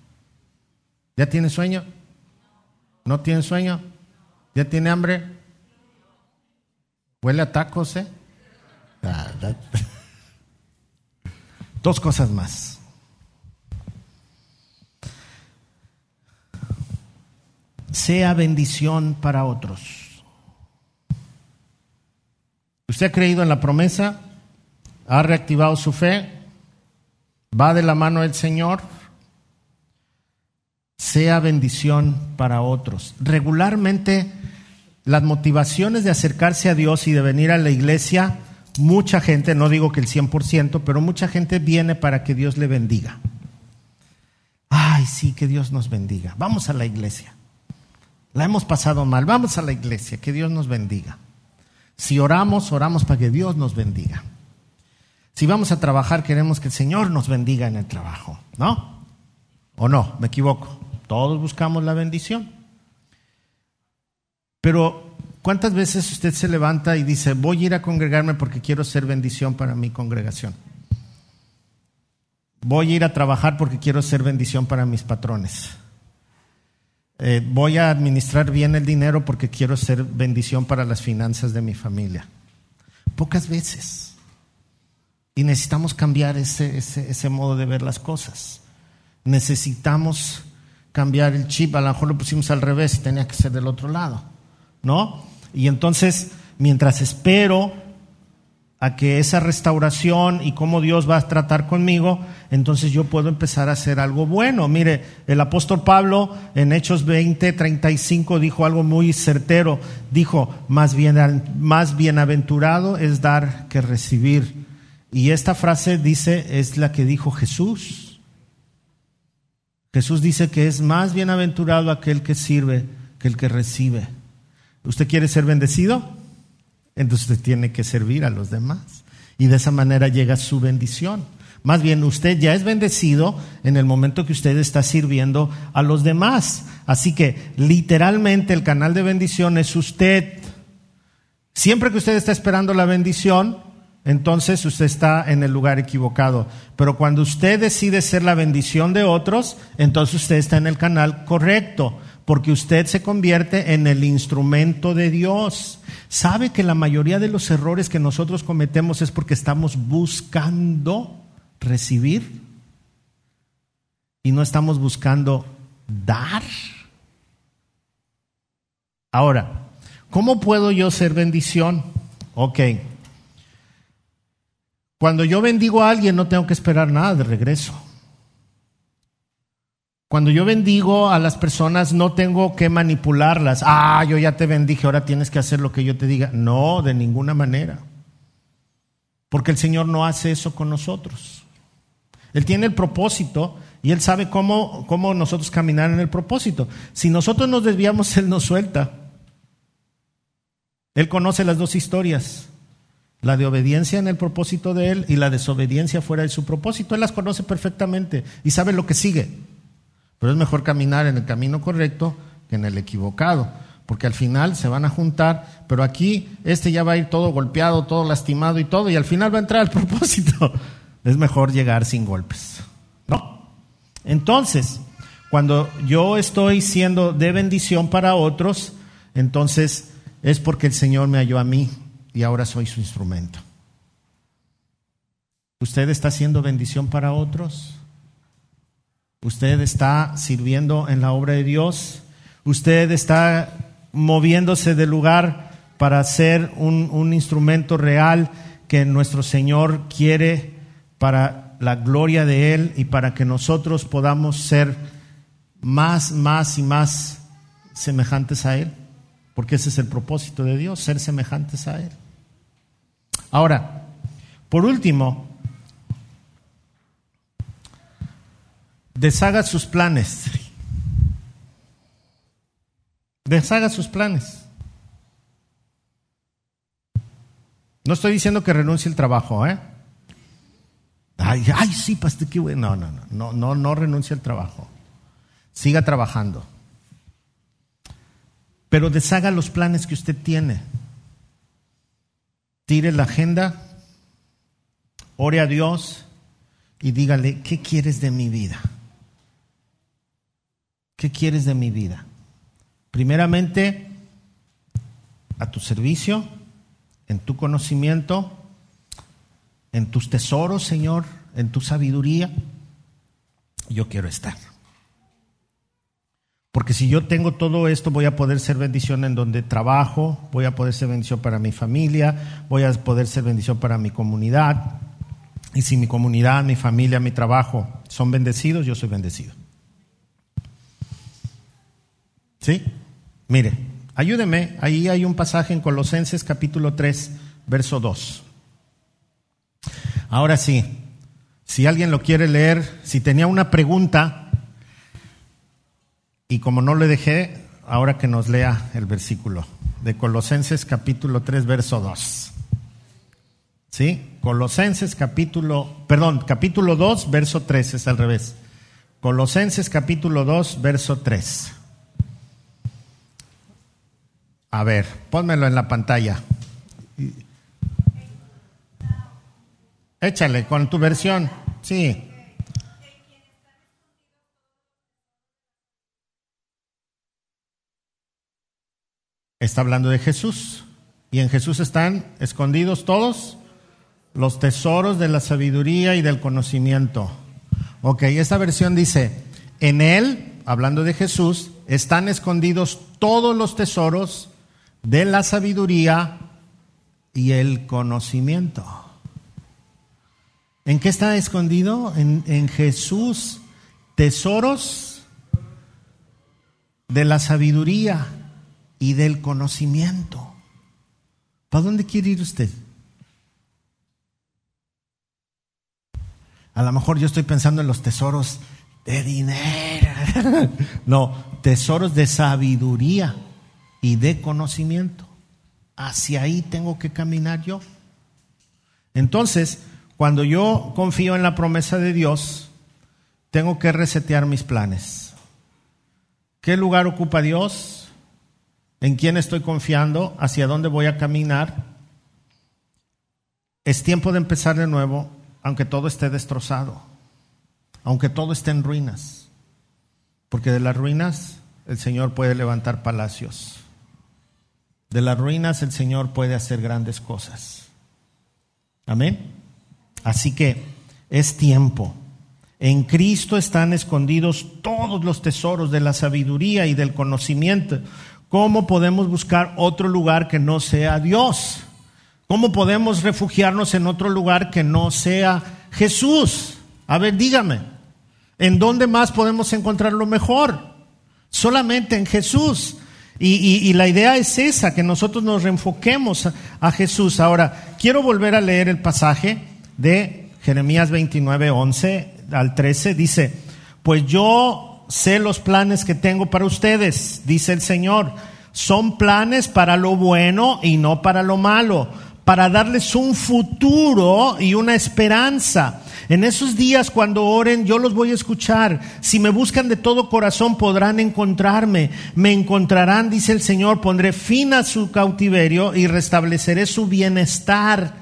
¿Ya tiene sueño? ¿No tiene sueño? ¿Ya tiene hambre? ¿Huele a tacos, eh? Ah, <laughs> dos cosas más. Sea bendición para otros. ¿Usted ha creído en la promesa? ¿Ha reactivado su fe? ¿Va de la mano del Señor? Sea bendición para otros. Regularmente las motivaciones de acercarse a Dios y de venir a la iglesia, mucha gente, no digo que el 100%, pero mucha gente viene para que Dios le bendiga. Ay, sí, que Dios nos bendiga. Vamos a la iglesia. La hemos pasado mal. Vamos a la iglesia, que Dios nos bendiga. Si oramos, oramos para que Dios nos bendiga. Si vamos a trabajar, queremos que el Señor nos bendiga en el trabajo, ¿no? ¿O no? Me equivoco. Todos buscamos la bendición. Pero, ¿cuántas veces usted se levanta y dice, voy a ir a congregarme porque quiero ser bendición para mi congregación? Voy a ir a trabajar porque quiero ser bendición para mis patrones. Eh, voy a administrar bien el dinero porque quiero ser bendición para las finanzas de mi familia. Pocas veces. Y necesitamos cambiar ese, ese, modo de ver las cosas. Necesitamos cambiar el chip. A lo mejor lo pusimos al revés y tenía que ser del otro lado. ¿No? Y entonces, mientras espero a que esa restauración y cómo Dios va a tratar conmigo, entonces yo puedo empezar a hacer algo bueno. Mire, el apóstol Pablo en Hechos 20, 35 dijo algo muy certero. Dijo, más, bien, más bienaventurado es dar que recibir. Y esta frase dice, es la que dijo Jesús. Jesús dice que es más bienaventurado aquel que sirve que el que recibe. ¿Usted quiere ser bendecido? Entonces usted tiene que servir a los demás. Y de esa manera llega su bendición. Más bien, usted ya es bendecido en el momento que usted está sirviendo a los demás. Así que literalmente el canal de bendición es usted. Siempre que usted está esperando la bendición, entonces usted está en el lugar equivocado. Pero cuando usted decide ser la bendición de otros, entonces usted está en el canal correcto porque usted se convierte en el instrumento de Dios. ¿Sabe que la mayoría de los errores que nosotros cometemos es porque estamos buscando recibir y no estamos buscando dar? Ahora, ¿cómo puedo yo ser bendición? Ok. Cuando yo bendigo a alguien no tengo que esperar nada de regreso. Cuando yo bendigo a las personas no tengo que manipularlas. Ah, yo ya te bendije, ahora tienes que hacer lo que yo te diga. No, de ninguna manera. Porque el Señor no hace eso con nosotros. Él tiene el propósito y Él sabe cómo, cómo nosotros caminar en el propósito. Si nosotros nos desviamos, Él nos suelta. Él conoce las dos historias. La de obediencia en el propósito de Él y la desobediencia fuera de su propósito. Él las conoce perfectamente y sabe lo que sigue. Pero es mejor caminar en el camino correcto que en el equivocado, porque al final se van a juntar, pero aquí este ya va a ir todo golpeado, todo lastimado y todo, y al final va a entrar al <laughs> propósito. Es mejor llegar sin golpes. ¿No? Entonces, cuando yo estoy siendo de bendición para otros, entonces es porque el Señor me halló a mí y ahora soy su instrumento. ¿Usted está siendo bendición para otros? Usted está sirviendo en la obra de Dios. Usted está moviéndose del lugar para ser un, un instrumento real que nuestro Señor quiere para la gloria de Él y para que nosotros podamos ser más, más y más semejantes a Él. Porque ese es el propósito de Dios, ser semejantes a Él. Ahora, por último, deshaga sus planes. Deshaga sus planes. No estoy diciendo que renuncie al trabajo, ¿eh? Ay, ay, sí, pastor, qué bueno. No, no, no, no, no, no renuncie al trabajo. Siga trabajando. Pero deshaga los planes que usted tiene. Tire la agenda, ore a Dios y dígale, ¿qué quieres de mi vida? ¿Qué quieres de mi vida? Primeramente, a tu servicio, en tu conocimiento, en tus tesoros, Señor, en tu sabiduría. Yo quiero estar. Porque si yo tengo todo esto, voy a poder ser bendición en donde trabajo, voy a poder ser bendición para mi familia, voy a poder ser bendición para mi comunidad. Y si mi comunidad, mi familia, mi trabajo son bendecidos, yo soy bendecido. ¿Sí? Mire, ayúdeme, ahí hay un pasaje en Colosenses capítulo 3, verso 2. Ahora sí, si alguien lo quiere leer, si tenía una pregunta, y como no le dejé, ahora que nos lea el versículo de Colosenses capítulo 3, verso 2. ¿Sí? Colosenses capítulo, perdón, capítulo 2, verso 3, es al revés. Colosenses capítulo 2, verso 3. A ver, pónmelo en la pantalla. Échale con tu versión. Sí. Está hablando de Jesús. Y en Jesús están escondidos todos los tesoros de la sabiduría y del conocimiento. Ok, esta versión dice, en Él, hablando de Jesús, están escondidos todos los tesoros de la sabiduría y el conocimiento. ¿En qué está escondido? En, Jesús. Tesoros de la sabiduría y del conocimiento. ¿Para dónde quiere ir usted? A lo mejor yo estoy pensando en los tesoros de dinero. <laughs> no, tesoros de sabiduría y de conocimiento. Hacia ahí tengo que caminar yo. Entonces, cuando yo confío en la promesa de Dios, tengo que resetear mis planes. ¿Qué lugar ocupa Dios? ¿En quién estoy confiando? ¿Hacia dónde voy a caminar? Es tiempo de empezar de nuevo, aunque todo esté destrozado, aunque todo esté en ruinas, porque de las ruinas el Señor puede levantar palacios. De las ruinas el Señor puede hacer grandes cosas. Amén. Así que es tiempo. En Cristo están escondidos todos los tesoros de la sabiduría y del conocimiento. ¿Cómo podemos buscar otro lugar que no sea Dios? ¿Cómo podemos refugiarnos en otro lugar que no sea Jesús? A ver, dígame, ¿en dónde más podemos encontrar lo mejor? Solamente en Jesús. Y, la idea es esa, que nosotros nos reenfoquemos a, Jesús. Ahora, quiero volver a leer el pasaje de Jeremías 29, 11 al 13. Dice, pues yo sé los planes que tengo para ustedes, dice el Señor. Son planes para lo bueno y no para lo malo, para darles un futuro y una esperanza. En esos días cuando oren yo los voy a escuchar. Si me buscan de todo corazón podrán encontrarme. Me encontrarán, dice el Señor. Pondré fin a su cautiverio y restableceré su bienestar.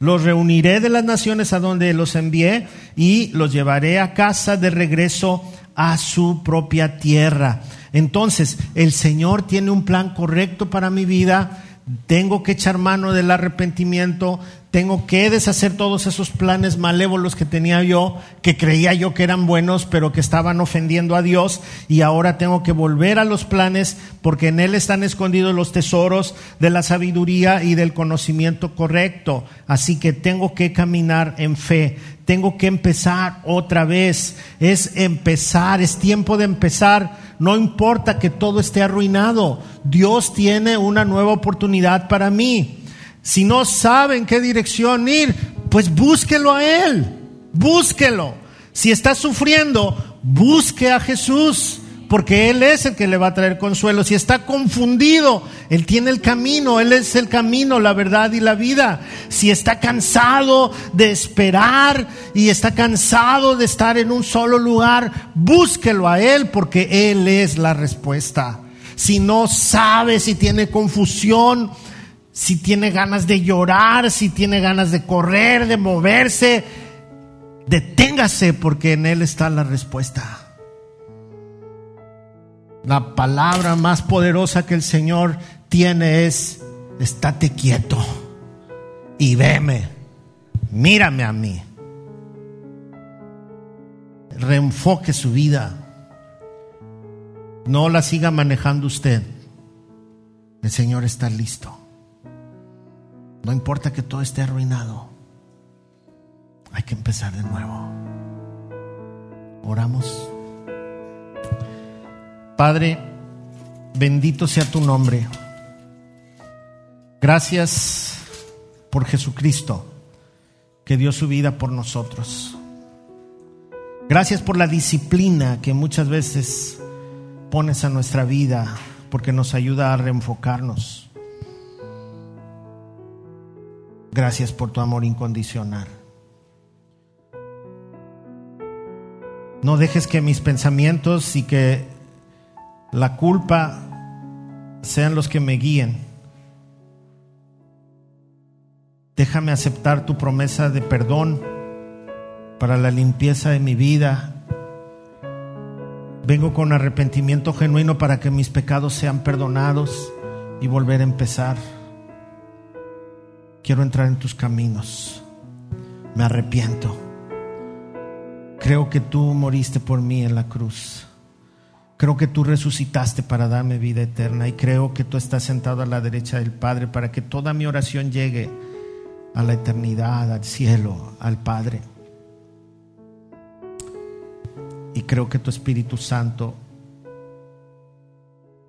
Los reuniré de las naciones a donde los envié y los llevaré a casa de regreso a su propia tierra. Entonces, el Señor tiene un plan correcto para mi vida. Tengo que echar mano del arrepentimiento, tengo que deshacer todos esos planes malévolos que tenía yo, que creía yo que eran buenos, pero que estaban ofendiendo a Dios, y ahora tengo que volver a los planes porque en Él están escondidos los tesoros de la sabiduría y del conocimiento correcto. Así que tengo que caminar en fe, tengo que empezar otra vez, es empezar, es tiempo de empezar, no importa que todo esté arruinado, Dios tiene una nueva oportunidad para mí. Si no saben qué dirección ir, pues búsquelo a Él, búsquelo. Si está sufriendo, busque a Jesús, porque Él es el que le va a traer consuelo. Si está confundido, Él tiene el camino, Él es el camino, la verdad y la vida. Si está cansado de esperar y está cansado de estar en un solo lugar, búsquelo a Él, porque Él es la respuesta. Si no sabe, si tiene confusión, si tiene ganas de llorar, si tiene ganas de correr, de moverse, deténgase porque en Él está la respuesta. La palabra más poderosa que el Señor tiene es, estate quieto y veme, mírame a mí. Reenfoque su vida. No la siga manejando usted. El Señor está listo. No importa que todo esté arruinado. Hay que empezar de nuevo. Oramos. Padre, bendito sea tu nombre. Gracias por Jesucristo que dio su vida por nosotros. Gracias por la disciplina que muchas veces pones a nuestra vida porque nos ayuda a reenfocarnos. Gracias por tu amor incondicional. No dejes que mis pensamientos y que la culpa sean los que me guíen. Déjame aceptar tu promesa de perdón para la limpieza de mi vida. Vengo con arrepentimiento genuino para que mis pecados sean perdonados y volver a empezar quiero entrar en tus caminos. Me arrepiento. Creo que tú moriste por mí en la cruz. Creo que tú resucitaste para darme vida eterna y creo que tú estás sentado a la derecha del Padre para que toda mi oración llegue a la eternidad, al cielo, al Padre. Y creo que tu Espíritu Santo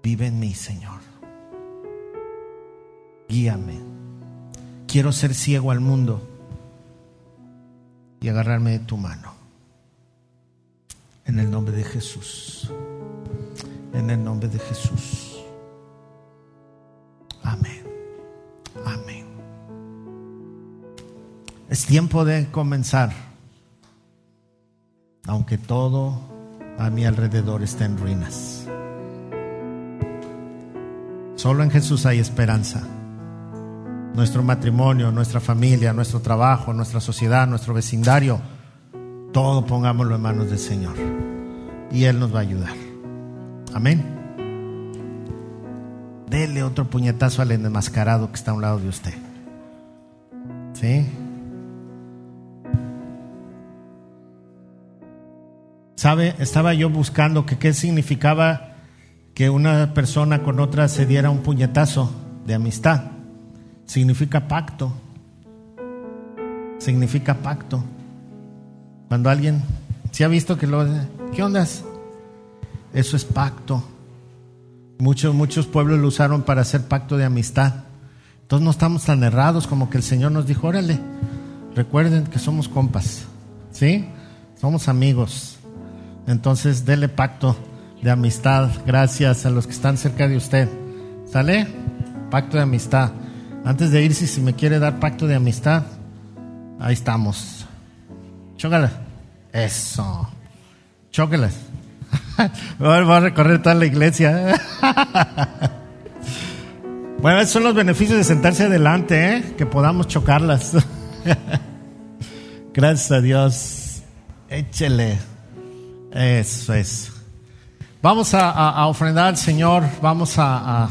vive en mí, Señor. Guíame. Quiero ser ciego al mundo y agarrarme de tu mano. En el nombre de Jesús. En el nombre de Jesús. Amén. Amén. Es tiempo de comenzar. Aunque todo a mi alrededor está en ruinas. Solo en Jesús hay esperanza. Nuestro matrimonio, nuestra familia, nuestro trabajo, nuestra sociedad, nuestro vecindario, todo pongámoslo en manos del Señor. Y Él nos va a ayudar. Amén. Dele otro puñetazo al enmascarado que está a un lado de usted. ¿Sí? ¿Sabe? Estaba yo buscando que qué significaba que una persona con otra se diera un puñetazo de amistad. Significa pacto. Significa pacto. Cuando alguien se ha visto que lo ¿qué ondas? Eso es pacto. Muchos, muchos pueblos lo usaron para hacer pacto de amistad. Entonces no estamos tan errados como que el Señor nos dijo, órale, recuerden que somos compas, ¿sí? Somos amigos. Entonces dele pacto de amistad, gracias a los que están cerca de usted. ¿Sale? Pacto de amistad. Antes de irse, si me quiere dar pacto de amistad, ahí estamos. Chócala. Eso. Chócalas. <laughs> Voy a recorrer toda la iglesia. <laughs> bueno, esos son los beneficios de sentarse adelante, ¿eh? que podamos chocarlas. <laughs> Gracias a Dios. Échele. Eso es. Vamos a, ofrendar al Señor. Vamos a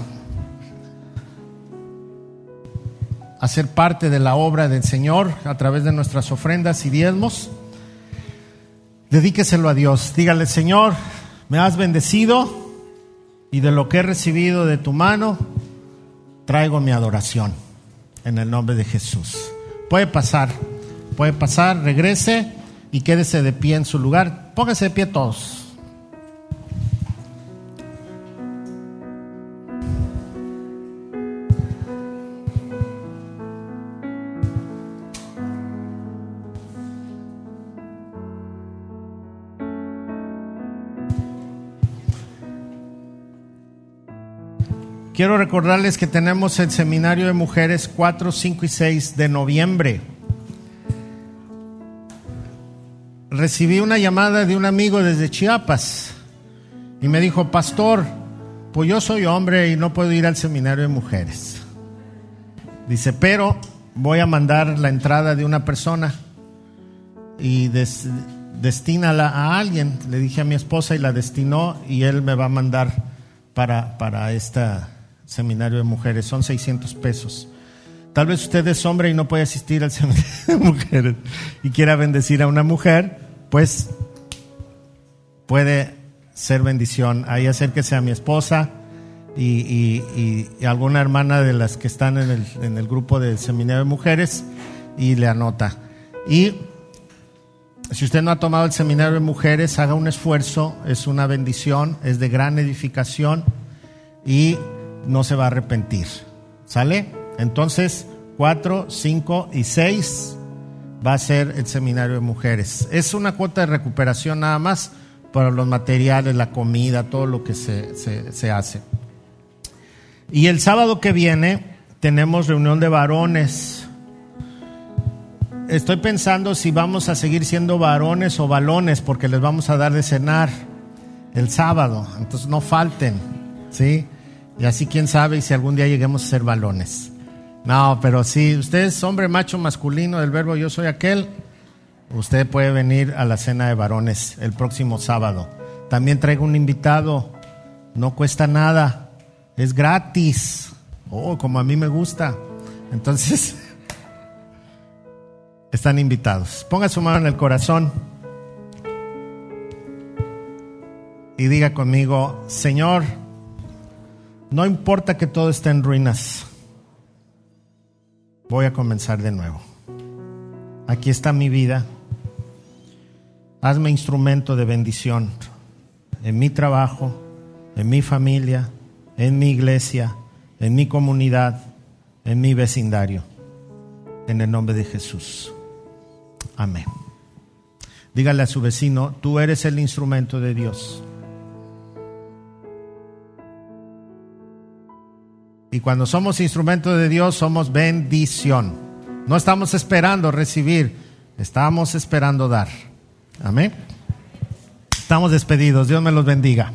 ser parte de la obra del Señor a través de nuestras ofrendas y diezmos. Dedíqueselo a Dios. Dígale, Señor, me has bendecido y de lo que he recibido de tu mano, traigo mi adoración en el nombre de Jesús. Puede pasar, puede pasar, regrese y quédese de pie en su lugar. Póngase de pie todos. Quiero recordarles que tenemos el seminario de mujeres 4, 5 y 6 de noviembre. Recibí una llamada de un amigo desde Chiapas y me dijo, pastor, pues yo soy hombre y no puedo ir al seminario de mujeres. Dice, pero voy a mandar la entrada de una persona y destínala a alguien. Le dije a mi esposa y la destinó y él me va a mandar para, para esta seminario de mujeres, son 600 pesos. Tal vez usted es hombre y no puede asistir al <laughs> seminario de mujeres y quiera bendecir a una mujer, pues puede ser bendición. Ahí acérquese a mi esposa y, alguna hermana de las que están en el, en el grupo del seminario de mujeres y le anota. Y si usted no ha tomado el seminario de mujeres, haga un esfuerzo, es una bendición, es de gran edificación y no se va a arrepentir. ¿Sale? Entonces, 4, 5 y 6 va a ser el seminario de mujeres. Es una cuota de recuperación nada más para los materiales, la comida, todo lo que se, se, hace. Y el sábado que viene tenemos reunión de varones. Estoy pensando si vamos a seguir siendo varones o balones porque les vamos a dar de cenar el sábado. Entonces no falten, ¿sí? Y así quién sabe si algún día lleguemos a ser balones. No, pero si usted es hombre macho masculino del verbo yo soy aquel, usted puede venir a la cena de varones el próximo sábado. También traigo un invitado, no cuesta nada, es gratis. Oh, como a mí me gusta. Entonces, <laughs> están invitados. Ponga su mano en el corazón. y diga conmigo, Señor, no importa que todo esté en ruinas, voy a comenzar de nuevo. Aquí está mi vida. Hazme instrumento de bendición en mi trabajo, en mi familia, en mi iglesia, en mi comunidad, en mi vecindario. En el nombre de Jesús. Amén. Dígale a su vecino, tú eres el instrumento de Dios. Y cuando somos instrumento de Dios, somos bendición. No estamos esperando recibir, estamos esperando dar. Amén. Estamos despedidos. Dios me los bendiga.